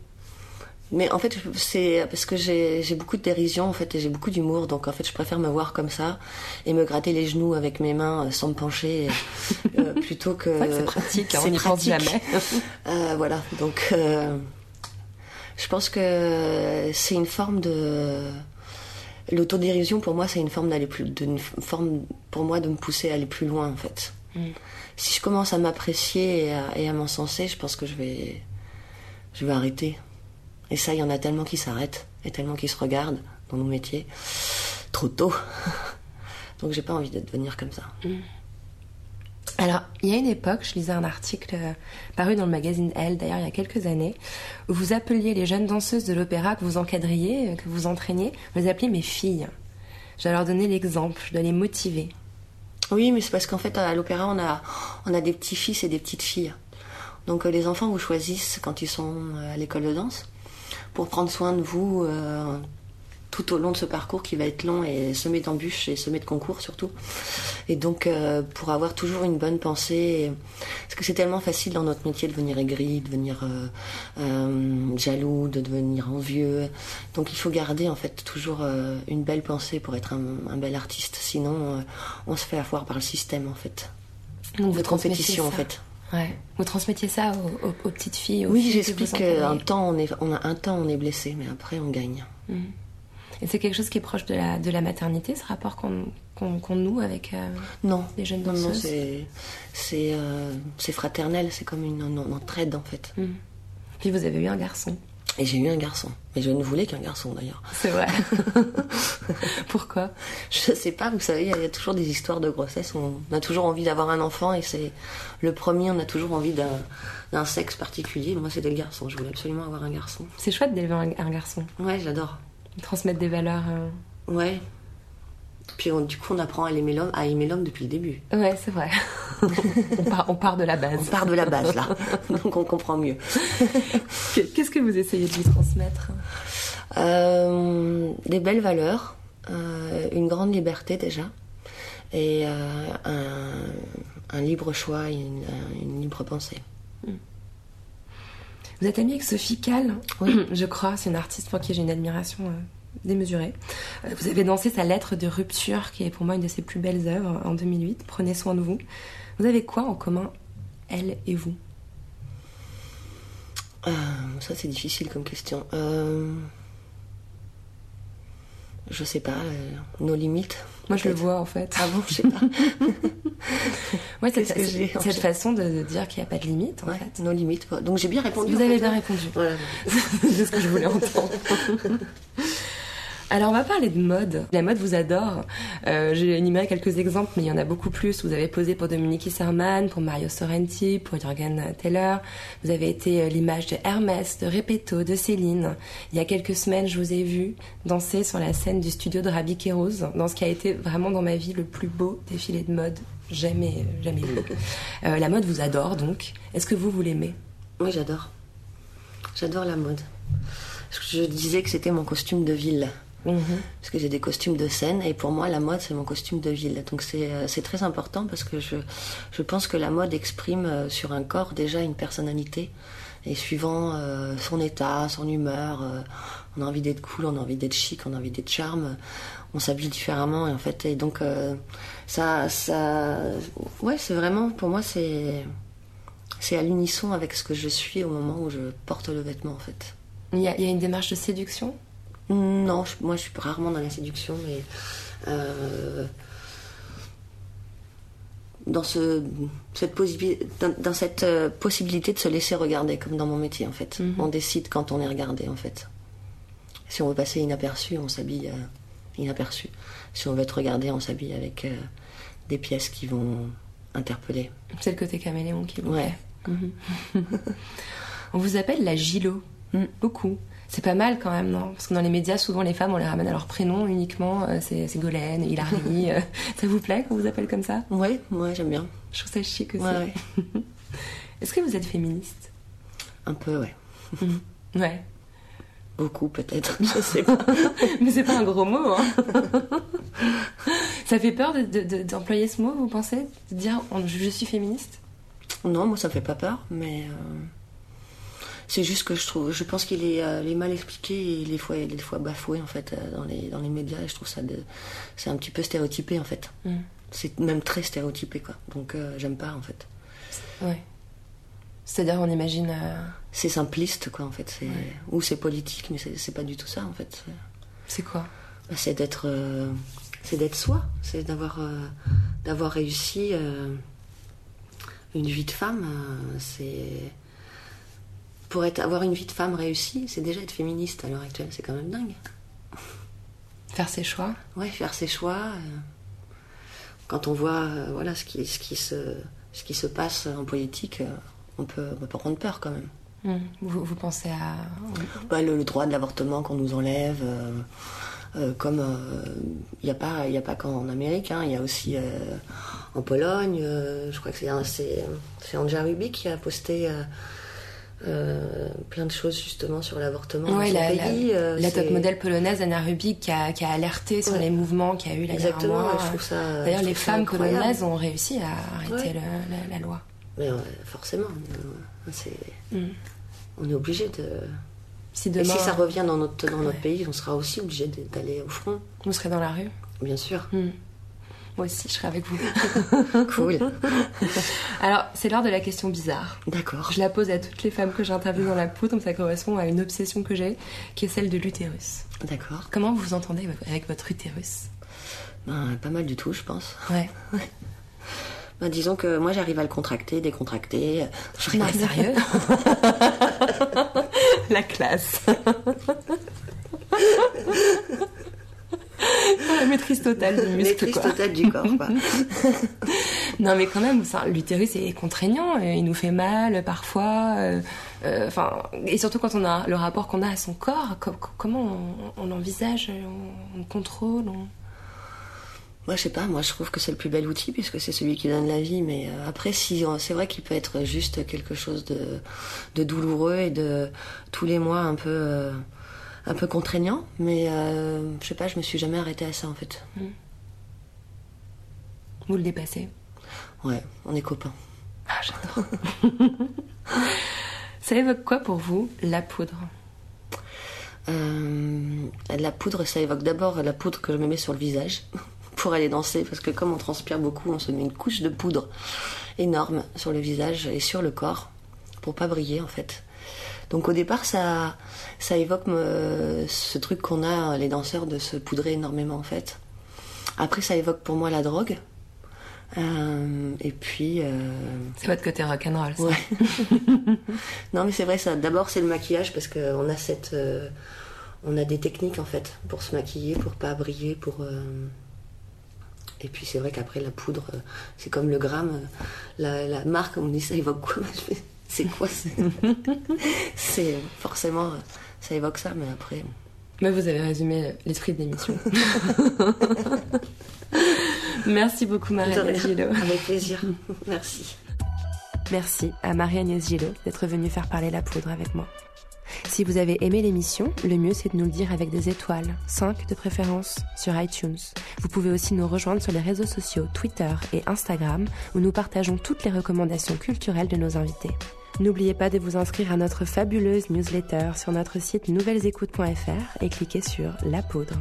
Mais en fait, c'est parce que j'ai beaucoup de dérision en fait et j'ai beaucoup d'humour, donc en fait, je préfère me voir comme ça et me gratter les genoux avec mes mains euh, sans me pencher euh, *laughs* plutôt que. C'est pratique, hein, on n'y pense jamais. *laughs* Euh, voilà, donc euh, je pense que c'est une forme de l'autodérision pour moi, c'est une forme d'aller plus, d'une forme pour moi de me pousser à aller plus loin en fait. Si je commence à m'apprécier et à, à m'encenser, je pense que je vais, je vais arrêter. Et ça, il y en a tellement qui s'arrêtent et tellement qui se regardent dans nos métiers trop tôt. *laughs* Donc j'ai pas envie de devenir comme ça. Alors, il y a une époque, je lisais un article euh, paru dans le magazine Elle, d'ailleurs il y a quelques années, où vous appeliez les jeunes danseuses de l'opéra que vous encadriez, euh, que vous entraîniez, vous les appeliez mes filles. Je dois leur donner l'exemple, je dois les motiver. Oui, mais c'est parce qu'en fait, à l'opéra, on a, on a des petits-fils et des petites filles. Donc, euh, les enfants vous choisissent quand ils sont à l'école de danse pour prendre soin de vous euh, tout au long de ce parcours qui va être long et semé d'embûches et semé de concours surtout. Et donc, euh, pour avoir toujours une bonne pensée, parce que c'est tellement facile dans notre métier de devenir aigri, de devenir euh, jaloux, de devenir envieux. Donc, il faut garder en fait toujours une belle pensée pour être un, un bel artiste. Sinon, on se fait avoir par le système en fait. Donc, de compétition en fait. Ouais. Vous transmettiez ça aux, aux- aux petites filles aux Oui, j'explique encadriez. temps on est, on a un temps on est blessé, mais après on gagne. Et c'est quelque chose qui est proche de la, de la maternité, ce rapport qu'on qu'on noue avec euh, Non, les jeunes non, non, danseuses c'est c'est euh, c'est fraternel, c'est comme une, une entraide en fait. Puis vous avez eu un garçon. Et j'ai eu un garçon, et je ne voulais qu'un garçon d'ailleurs. C'est vrai. *laughs* Pourquoi? Je sais pas, vous savez, il y a toujours des histoires de grossesse. On a toujours envie d'avoir un enfant, et c'est le premier. On a toujours envie d'un d'un sexe particulier. Moi, c'était le garçon. Je voulais absolument avoir un garçon. C'est chouette d'élever un, un garçon, Ouais, j'adore. transmettre des valeurs. euh. Ouais. Puis on- du coup, on apprend à aimer l'homme, à aimer l'homme depuis le début. Ouais, c'est vrai. *laughs* on, part, on part de la On base. part de la base là, *laughs* donc on comprend mieux. Qu'est-ce que vous essayez de lui transmettre? Euh, des belles valeurs, euh, une grande liberté déjà, et euh, un, un libre choix, et une, une libre pensée. Vous êtes amie avec Sophie Calle, *clears throat* je crois. C'est une artiste pour qui j'ai une admiration démesurée. Euh, Vous avez dansé sa lettre de rupture, qui est pour moi une de ses plus belles œuvres, en 2008. Prenez soin de vous. Vous avez quoi en commun, elle et vous? Euh, ça c'est difficile comme question. Euh, je sais pas, euh, nos limites. Moi, je le vois en fait. Ah bon, je sais pas. *laughs* Ouais, cette, Qu'est-ce que j'ai, en cette fait façon de, de dire qu'il n'y a pas de limite en Ouais, fait. nos limites. quoi. Donc j'ai bien répondu. Vous avez fait. bien répondu. Voilà. *laughs* C'est ce que je voulais entendre. *laughs* Alors on va parler de mode. La mode vous adore. Euh, J'ai énuméré quelques exemples, mais il y en a beaucoup plus. Vous avez posé pour Dominique Isserman, pour Mario Sorrenti, pour Jürgen Teller. Vous avez été euh, l'image de Hermès, de Repetto, de Céline. Il y a quelques semaines, je vous ai vu danser sur la scène du studio de Rabbi Kérouz, dans ce qui a été vraiment dans ma vie le plus beau défilé de mode jamais, jamais vu. *laughs* Euh, la mode vous adore donc. Est-ce que vous, vous l'aimez? Oui, j'adore. J'adore la mode. Je disais que c'était mon costume de ville. Mhm. Parce que j'ai des costumes de scène et pour moi la mode c'est mon costume de ville. Donc c'est euh, très important parce que je, je pense que la mode exprime euh, sur un corps déjà une personnalité. Et suivant euh, son état, son humeur, euh, on a envie d'être cool, on a envie d'être chic, on a envie d'être charme, on s'habille différemment et en fait et donc ça ça ouais c'est vraiment pour moi c'est c'est à l'unisson avec ce que je suis au moment où je porte le vêtement en fait. il y, a, il y a une démarche de séduction? Non, je- moi je suis rarement dans la séduction, mais euh, dans, ce, cette dans, dans cette euh, possibilité de se laisser regarder, comme dans mon métier en fait. Mhm. On décide quand on est regardé en fait. Si on veut passer inaperçu, on s'habille euh, inaperçu. Si on veut être regardé, on s'habille avec euh, des pièces qui vont interpeller. C'est le côté caméléon qui vous Ouais. Mhm. *laughs* On vous appelle la Gilo. Mm. Beaucoup. C'est pas mal quand même, non Parce que dans les médias, souvent les femmes, on les ramène à leur prénom uniquement. Euh, c'est c'est Golène, Hilary. *laughs* euh, ça vous plaît qu'on vous appelle comme ça? Ouais, ouais, j'aime bien. Je trouve ça chic aussi. Ouais, ouais. *laughs* Est-ce que vous êtes féministe? Un peu, ouais. *laughs* Ouais. Beaucoup peut-être, je sais pas. Mais c'est pas un gros mot, hein Ça fait peur d'employer de, de- d'employer ce mot, vous pensez? De dire on- je, suis féministe? Non, moi ça me fait pas peur, mais euh, c'est juste que je trouve, je pense qu'il est, euh, est mal expliqué et il est fois, il est des fois bafoué en fait euh, dans les dans les médias et je trouve ça c'est un petit peu stéréotypé en fait. Mm. C'est même très stéréotypé quoi. Donc euh, j'aime pas en fait. Ouais. C'est-à-dire, on imagine. euh, C'est simpliste quoi en fait. Ou c'est politique, mais c'est pas du tout ça en fait. C'est- quoi bah, c'est d'être c'est d'être soi c'est d'avoir euh, d'avoir réussi euh, une vie de femme euh, c'est pour être avoir une vie de femme réussie c'est déjà être féministe à l'heure actuelle c'est quand même dingue Faire ses choix ouais faire ses choix euh, quand on voit euh, voilà ce qui ce qui se ce qui se passe en politique euh, on peut on peut prendre peur quand même Mm. vous, vous pensez à. Bah, le, le droit de l'avortement qu'on nous enlève, euh, euh, comme il n'y a pas, il a pas qu'en Amérique, hein, il y a aussi euh, en Pologne. je crois que c'est un- c'est c'est Anja Rubik qui a posté euh, plein de choses justement sur l'avortement Ouais, la, pays. euh, la top modèle polonaise Anna Rubik qui a, qui a alerté sur Ouais. les mouvements qu'il y a eu la Exactement, je trouve ça. D'ailleurs, les femmes polonaises ont réussi à arrêter Ouais. le- la, la loi. Mais euh, forcément, c'est, Mm. on est obligé de. Si Et demain si ça revient dans notre dans notre pays, on sera aussi obligé d'aller au front, vous serez dans la rue, bien sûr. Mm. Moi aussi je serai avec vous. *laughs* *laughs* Cool. Alors, c'est l'heure de la question bizarre. D'accord. Je la pose à toutes les femmes que j'interviewe dans la poudre, ça correspond à une obsession que j'ai, qui est celle de l'utérus. D'accord. Comment vous vous entendez avec- votre utérus? Ben, pas mal du tout, je pense. Ouais. *laughs* Ben, disons que moi, j'arrive à le contracter, décontracter. Je Non, rigole. sérieux? La classe. La maîtrise totale du muscle, Maîtrise quoi. totale du corps, quoi. *laughs* Non, mais quand même, l'utérus est contraignant, euh, il nous fait mal parfois. euh, euh, Enfin, et surtout quand on a le rapport qu'on a à son corps, co- co- comment on, on l'envisage, on, on le contrôle on- Moi, je sais pas, moi, je trouve que c'est le plus bel outil puisque c'est celui qui donne la vie. Mais euh, après, si c'est vrai qu'il peut être juste quelque chose de, de douloureux et de tous les mois un peu, un peu contraignant. Mais euh, je sais pas, je me suis jamais arrêtée à ça en fait. Vous le dépassez. Ouais, on est copains. Ah, j'adore. *laughs* Ça évoque quoi pour vous, la poudre? Euh, la poudre, ça évoque d'abord la poudre que je me mets sur le visage *laughs* pour aller danser, parce que comme on transpire beaucoup, on se met une couche de poudre énorme sur le visage et sur le corps pour pas briller en fait. Donc au départ, ça, ça évoque me- ce truc qu'on a les danseurs de se poudrer énormément en fait. Après, ça évoque pour moi la drogue. Euh, et puis, euh, C'est votre côté rock'n'roll, ça. Ouais. *laughs* non, mais c'est vrai, ça. D'abord, c'est le maquillage parce qu'on a cette, euh, on a des techniques en fait pour se maquiller, pour pas briller, pour. euh, Et puis c'est vrai qu'après la poudre, euh, c'est comme le gramme, euh, la, la marque, on me dit ça évoque quoi? C'est quoi *laughs* C'est c'est- forcément, euh, ça évoque ça, mais après. Mais vous avez résumé l'esprit de l'émission. *laughs* Merci beaucoup Marie-Agnès Gillot. Avec plaisir. Merci. Merci à Marie-Agnès Gillot d'être venue faire parler la poudre avec moi. Si vous avez aimé l'émission, le mieux c'est de nous le dire avec des étoiles, 5 de préférence, sur iTunes. Vous pouvez aussi nous rejoindre sur les réseaux sociaux Twitter et Instagram où nous partageons toutes les recommandations culturelles de nos invités. N'oubliez pas de vous inscrire à notre fabuleuse newsletter sur notre site nouvellesécoutes.fr et cliquez sur La Poudre.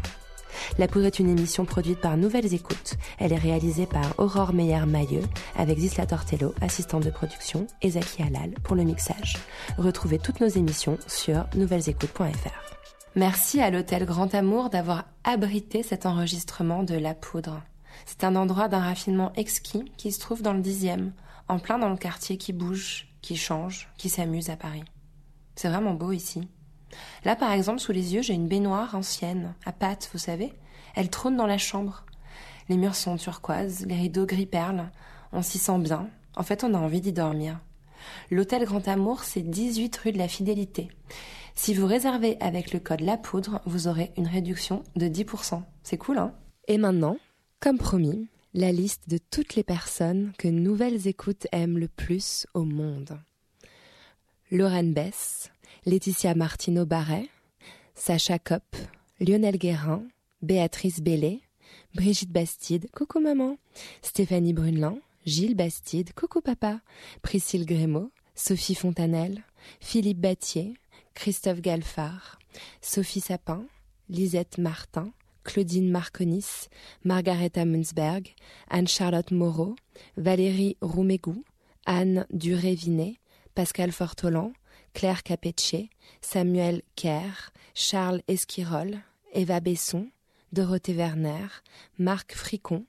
La Poudre est une émission produite par Nouvelles Écoutes. Elle est réalisée par Aurore Meyer-Mailleux avec Zisla Tortello, assistante de production, et Zaki Halal pour le mixage. Retrouvez toutes nos émissions sur nouvellesécoutes.fr. Merci à l'hôtel Grand Amour d'avoir abrité cet enregistrement de La Poudre. C'est un endroit d'un raffinement exquis qui se trouve dans le dixième, en plein dans le quartier qui bouge, qui change, qui s'amuse à Paris. C'est vraiment beau ici. Là, par exemple, sous les yeux, j'ai une baignoire ancienne, à pattes, vous savez. Elle trône dans la chambre. Les murs sont turquoises, les rideaux gris perle. On s'y sent bien. En fait, on a envie d'y dormir. L'hôtel Grand Amour, c'est 18 rue de la Fidélité. Si vous réservez avec le code La Poudre, vous aurez une réduction de 10%. C'est cool, hein? Et maintenant, comme promis, la liste de toutes les personnes que Nouvelles Écoutes aiment le plus au monde. Lorraine Bess, Laetitia Martino-Barret, Sacha Kopp, Lionel Guérin, Béatrice Bellet, Brigitte Bastide, coucou maman, Stéphanie Brunelin, Gilles Bastide, coucou papa, Priscille Grémaud, Sophie Fontanelle, Philippe Battier, Christophe Galfard, Sophie Sapin, Lisette Martin, Claudine Marconis, Margaretha Munzberg, Anne-Charlotte Moreau, Valérie Roumégou, Anne Duré-Vinet, Pascal Fortolan, Claire Capetché, Samuel Kerr, Charles Esquirol, Eva Besson, Dorothée Werner, Marc Fricon,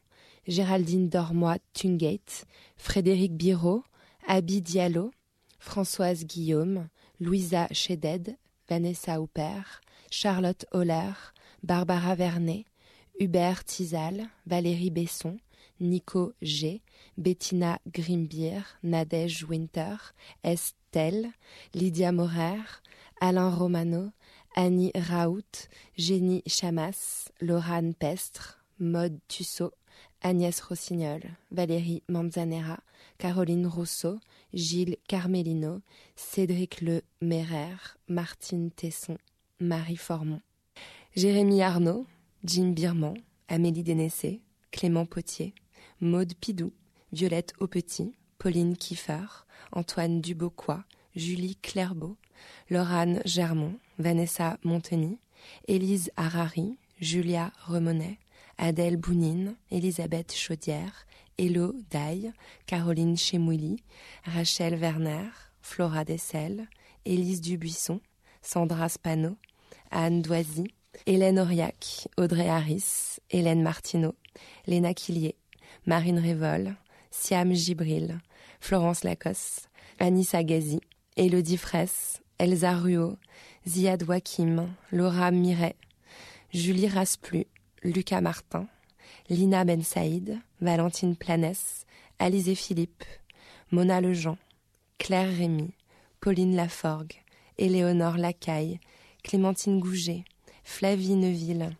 Géraldine Dormois-Tungate, Frédéric Biraud, Abby Diallo, Françoise Guillaume, Louisa Chéded, Vanessa Huppert, Charlotte Holler, Barbara Vernet, Hubert Tizal, Valérie Besson, Nico G, Bettina Grimbier, Nadège Winter, Estelle, Lydia Morer, Alain Romano, Annie Raoult, Jenny Chamas, Laurane Pestre, Maude Tussaud, Agnès Rossignol, Valérie Manzanera, Caroline Rousseau, Gilles Carmelino, Cédric Le Mérer, Martine Tesson, Marie Formont. Jérémy Arnaud, Jim Birman, Amélie Dénessé, Clément Potier, Maude Pidou, Violette Aupetit, Pauline Kiefer, Antoine Duboquois, Julie Clairbeau, Laurane Germont, Vanessa Monteny, Élise Harari, Julia Remonet, Adèle Bounine, Elisabeth Chaudière, Hello Daille, Caroline Chemouili, Rachel Werner, Flora Dessel, Élise Dubuisson, Sandra Spano, Anne Doisy, Hélène Auriac, Audrey Harris, Hélène Martineau, Léna Quillier, Marine Révol, Siam Gibril, Florence Lacoste, Anissa Gazi, Élodie Fraisse, Elsa Ruot, Ziad Wakim, Laura Miret, Julie Rasplu, Lucas Martin, Lina Ben Saïd, Valentine Planès, Alizé Philippe, Mona Lejean, Claire Rémy, Pauline Laforgue, Éléonore Lacaille, Clémentine Gouget, Flavie Neuville,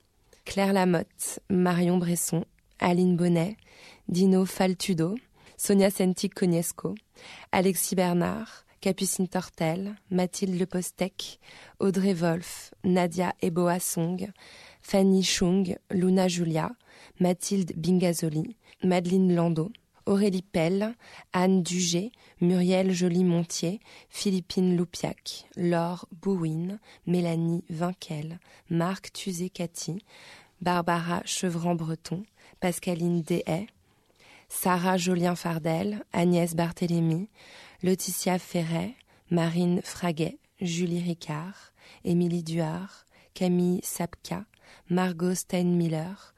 Claire Lamotte, Marion Bresson, Aline Bonnet, Dino Faltudo, Sonia Senti Cognesco, Alexis Bernard, Capucine Tortel, Mathilde Lepostec, Audrey Wolf, Nadia Eboa Song, Fanny Chung, Luna Julia, Mathilde Bingazoli, Madeleine Landau, Aurélie Pelle, Anne Dugé, Muriel Joly-Montier, Philippine Loupiac, Laure Bouwin, Mélanie Vinquel, Marc Tuzé-Cathy, Barbara Chevran-Breton, Pascaline Dehay, Sarah Jolien-Fardel, Agnès Barthélémy, Laetitia Ferret, Marine Fraguet, Julie Ricard, Émilie Duard, Camille Sapka, Margot Steinmiller,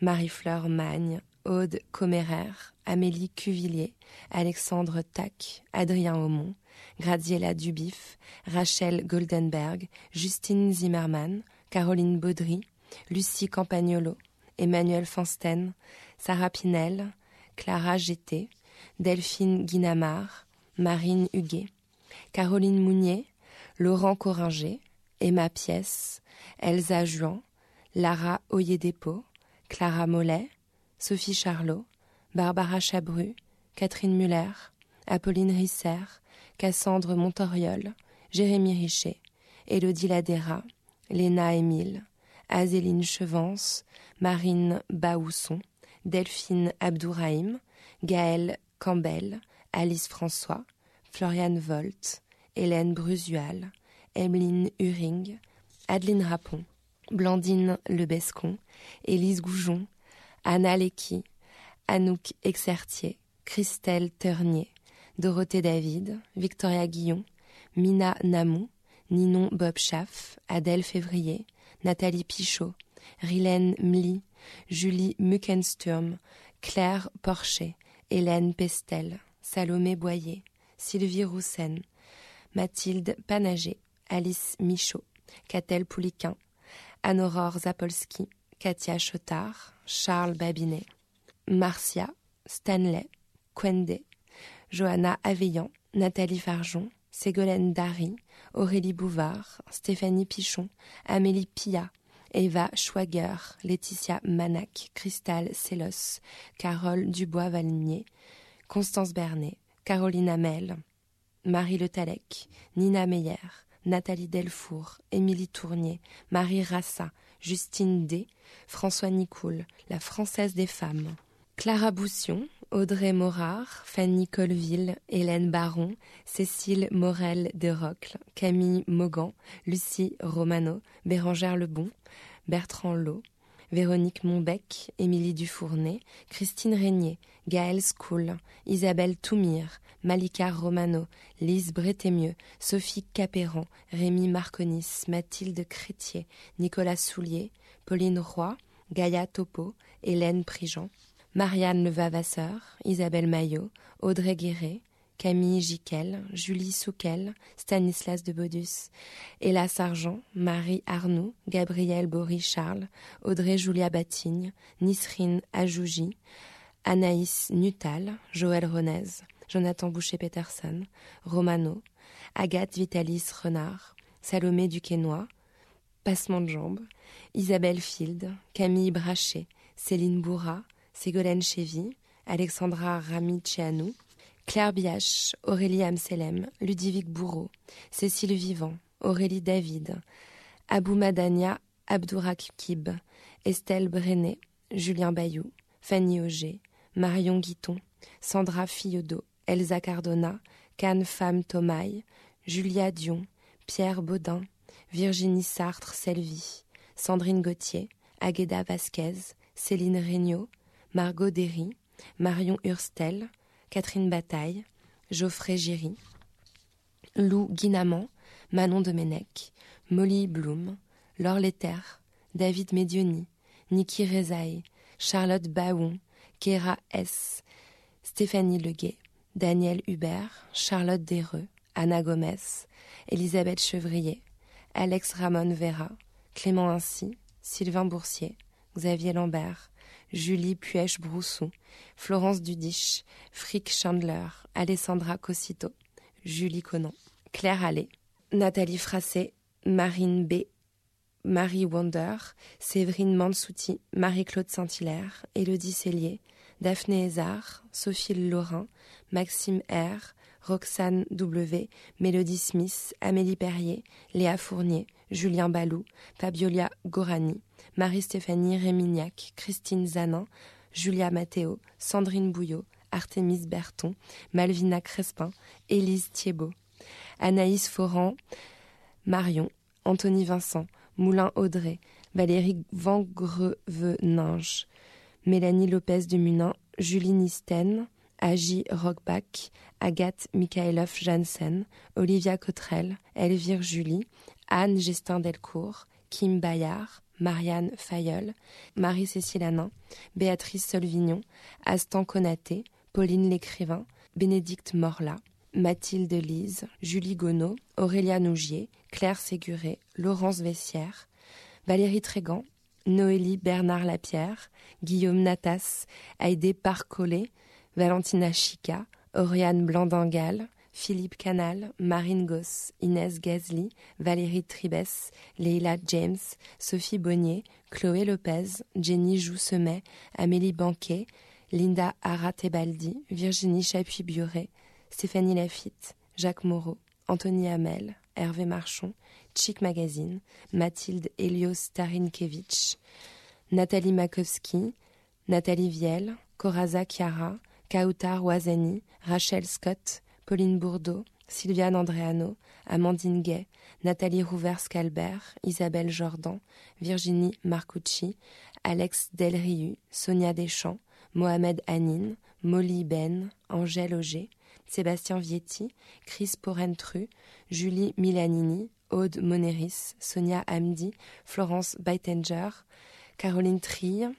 Marie-Fleur Magne, Aude Commerer, Amélie Cuvillier, Alexandre Tac, Adrien Aumont, Graziella Dubif, Rachel Goldenberg, Justine Zimmermann, Caroline Baudry, Lucie Campagnolo, Emmanuel Fansten, Sarah Pinel, Clara Gété, Delphine Guinamard, Marine Huguet, Caroline Mounier, Laurent Coringer, Emma Pièce, Elsa Juan, Lara Oyedepo, Clara Mollet, Sophie Charlot, Barbara Chabru, Catherine Muller, Apolline Risser, Cassandre Montoriol, Jérémy Richet, Élodie Ladera, Léna Émile, Azéline Chevance, Marine Baousson, Delphine Abdourahim, Gaëlle Campbell, Alice François, Floriane Volt, Hélène Brusual, Emeline Huring, Adeline Rapon, Blandine Lebescon, Élise Goujon, Anna Lecky, Anouk Exertier, Christelle Ternier, Dorothée David, Victoria Guillon, Mina Namou, Ninon Bobchaff, Adèle Février, Nathalie Pichot, Rilène Mli, Julie Muckensturm, Claire Porchet, Hélène Pestel, Salomé Boyer, Sylvie Roussen, Mathilde Panager, Alice Michaud, Catel Pouliquin, Anne-Aurore Zapolski, Katia Chotard, Charles Babinet, Marcia, Stanley, Quende, Johanna Aveillant, Nathalie Farjon, Ségolène Dary, Aurélie Bouvard, Stéphanie Pichon, Amélie Pia, Eva Schwager, Laetitia Manac, Cristal Sellos, Carole Dubois-Valinier, Constance Bernet, Caroline Amel, Marie Le Talec, Nina Meyer, Nathalie Delfour, Émilie Tournier, Marie Rassa, Justine D, François Nicoul, la Française des femmes, Clara Boussion, Audrey Morard, Fanny Colville, Hélène Baron, Cécile Morel de Rocle, Camille Mogan, Lucie Romano, Bérangère Lebon, Bertrand Lot, Véronique Monbec, Émilie Dufournet, Christine Régnier, Gaëlle School, Isabelle Toumir, Malika Romano, Lise Bretémieux, Sophie Capéran, Rémi Marconis, Mathilde Crétier, Nicolas Soulier, Pauline Roy, Gaïa Topo, Hélène Prigent, Marianne Levavasseur, Isabelle Maillot, Audrey Guéret, Camille Jiquel, Julie Souquel, Stanislas de Bodus, Ella Sargent, Marie Arnoux, Gabrielle Bory-Charles, Audrey Julia Batigne, Nisrine Ajouji, Anaïs Nutal, Joël Renez, Jonathan Boucher-Peterson, Romano, Agathe Vitalis Renard, Salomé Duquesnoy, Passement de jambes, Isabelle Field, Camille Brachet, Céline Bourra, Ségolène Chevy, Alexandra Ramiceanu, Claire Biache, Aurélie Amselem, Ludovic Bourreau, Cécile Vivant, Aurélie David, Abou Madania Abdourakib, Estelle Brenet, Julien Bayou, Fanny Auger, Marion Guiton, Sandra Fillodot, Elsa Cardona, Cannes Femme Thomaille, Julia Dion, Pierre Baudin, Virginie Sartre-Selvi, Sandrine Gauthier, Agueda Vasquez, Céline Regnault, Margot Derry, Marion Hurstel, Catherine Bataille, Geoffrey Giry, Lou Guinamant, Manon Domenech, Molly Bloom, Laure Letter, David Medioni, Niki Rezaï, Charlotte Baoun, Kéra S., Stéphanie Leguet, Daniel Hubert, Charlotte Desreux, Anna Gomez, Elisabeth Chevrier, Alex Ramon Vera, Clément Ainsi, Sylvain Boursier, Xavier Lambert, Julie Puech-Broussou, Florence Dudiche, Frick Chandler, Alessandra Cosito, Julie Conan, Claire Allais, Nathalie Frassé, Marine B., Marie Wonder, Séverine Mansouti, Marie-Claude Saint-Hilaire, Élodie Cellier, Daphné Hézard, Sophie Laurin, Maxime R., Roxane W., Mélodie Smith, Amélie Perrier, Léa Fournier, Julien Balou, Fabiolia Gorani, Marie-Stéphanie Rémignac, Christine Zanin, Julia Matteo, Sandrine Bouillot, Artémise Berton, Malvina Crespin, Élise Thiebaud, Anaïs Foran, Marion, Anthony Vincent, Moulin Audrey, Valérie Vangreveninge, Mélanie Lopez de Munin, Julie Nisten, Agi Rockbach, Agathe Mikhailov Janssen, Olivia Cotrel, Elvire Julie, Anne Gestin Delcourt, Kim Bayard, Marianne Fayeul, Marie-Cécile Anin, Béatrice Solvignon, Astan Conaté, Pauline Lécrivain, Bénédicte Morla, Mathilde Lise, Julie Gonneau, Aurélia Nougier, Claire Séguré, Laurence Vessière, Valérie Trégan, Noélie Bernard Lapierre, Guillaume Natas, Haïdé Parcollet, Valentina Chica, Oriane Blandangal, Philippe Canal, Marine Goss, Inès Gazli, Valérie Tribes, Leila James, Sophie Bonnier, Chloé Lopez, Jenny Joussemet, Amélie Banquet, Linda Aratebaldi, Virginie Chapuis-Buret, Stéphanie Lafitte, Jacques Moreau, Anthony Hamel, Hervé Marchon, Chic Magazine, Mathilde Elios Tarinkevich, Nathalie Makowski, Nathalie Viel, Coraza Chiara, Kautar Wazani, Rachel Scott, Pauline Bourdeau, Sylviane Andréano, Amandine Gay, Nathalie Rouvers-Calbert, Isabelle Jordan, Virginie Marcucci, Alex Delriu, Sonia Deschamps, Mohamed Hanin, Molly Ben, Angèle Auger, Sébastien Vietti, Chris Porrentru, Julie Milanini, Aude Moneris, Sonia Hamdi, Florence Beitenger, Caroline Trille,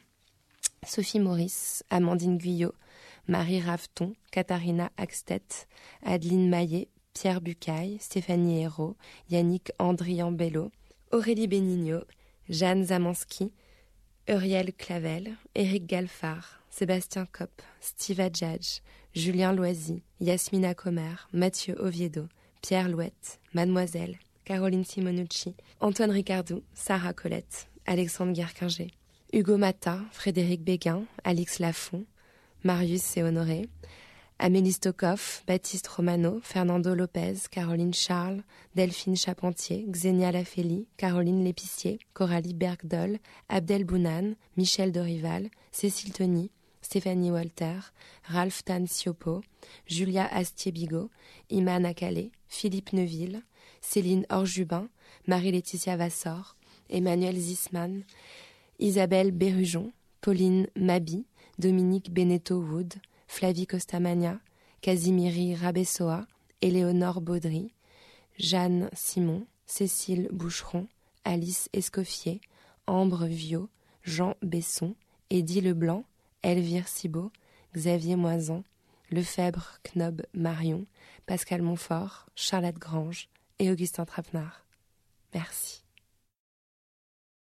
Sophie Maurice, Amandine Guyot, Marie Raveton, Katharina Axtet, Adeline Maillet, Pierre Bucaille, Stéphanie Hérault, Yannick Andrian-Bello, Aurélie Benigno, Jeanne Zamanski, Uriel Clavel, Éric Galfard, Sébastien Kopp, Steve Adjadj, Julien Loisy, Yasmina Comer, Mathieu Oviedo, Pierre Louette, Mademoiselle, Caroline Simonucci, Antoine Ricardou, Sarah Colette, Alexandre Guerquinger, Hugo Mata, Frédéric Béguin, Alix Lafont, Marius et Honoré, Amélie Stokov, Baptiste Romano, Fernando Lopez, Caroline Charles, Delphine Chapentier, Xenia Lafélie, Caroline Lépicier, Coralie Bergdol, Abdel Bounan, Michel Dorival, Cécile Tony, Stéphanie Walter, Ralph Tan Siopo, Julia Astier-Bigot, Iman Akale, Philippe Neuville, Céline Orjubin, Marie-Laetitia Vassor, Emmanuel Zisman, Isabelle Bérujon, Pauline Mabi, Dominique Beneteau Wood, Flavie Costamagna, Casimiri Rabessoa, Éléonore Baudry, Jeanne Simon, Cécile Boucheron, Alice Escoffier, Ambre Viau, Jean Besson, Édith Leblanc, Elvire Cibot, Xavier Moisan, Lefebvre Knob Marion, Pascal Montfort, Charlotte Grange et Augustin Trapenard. Merci.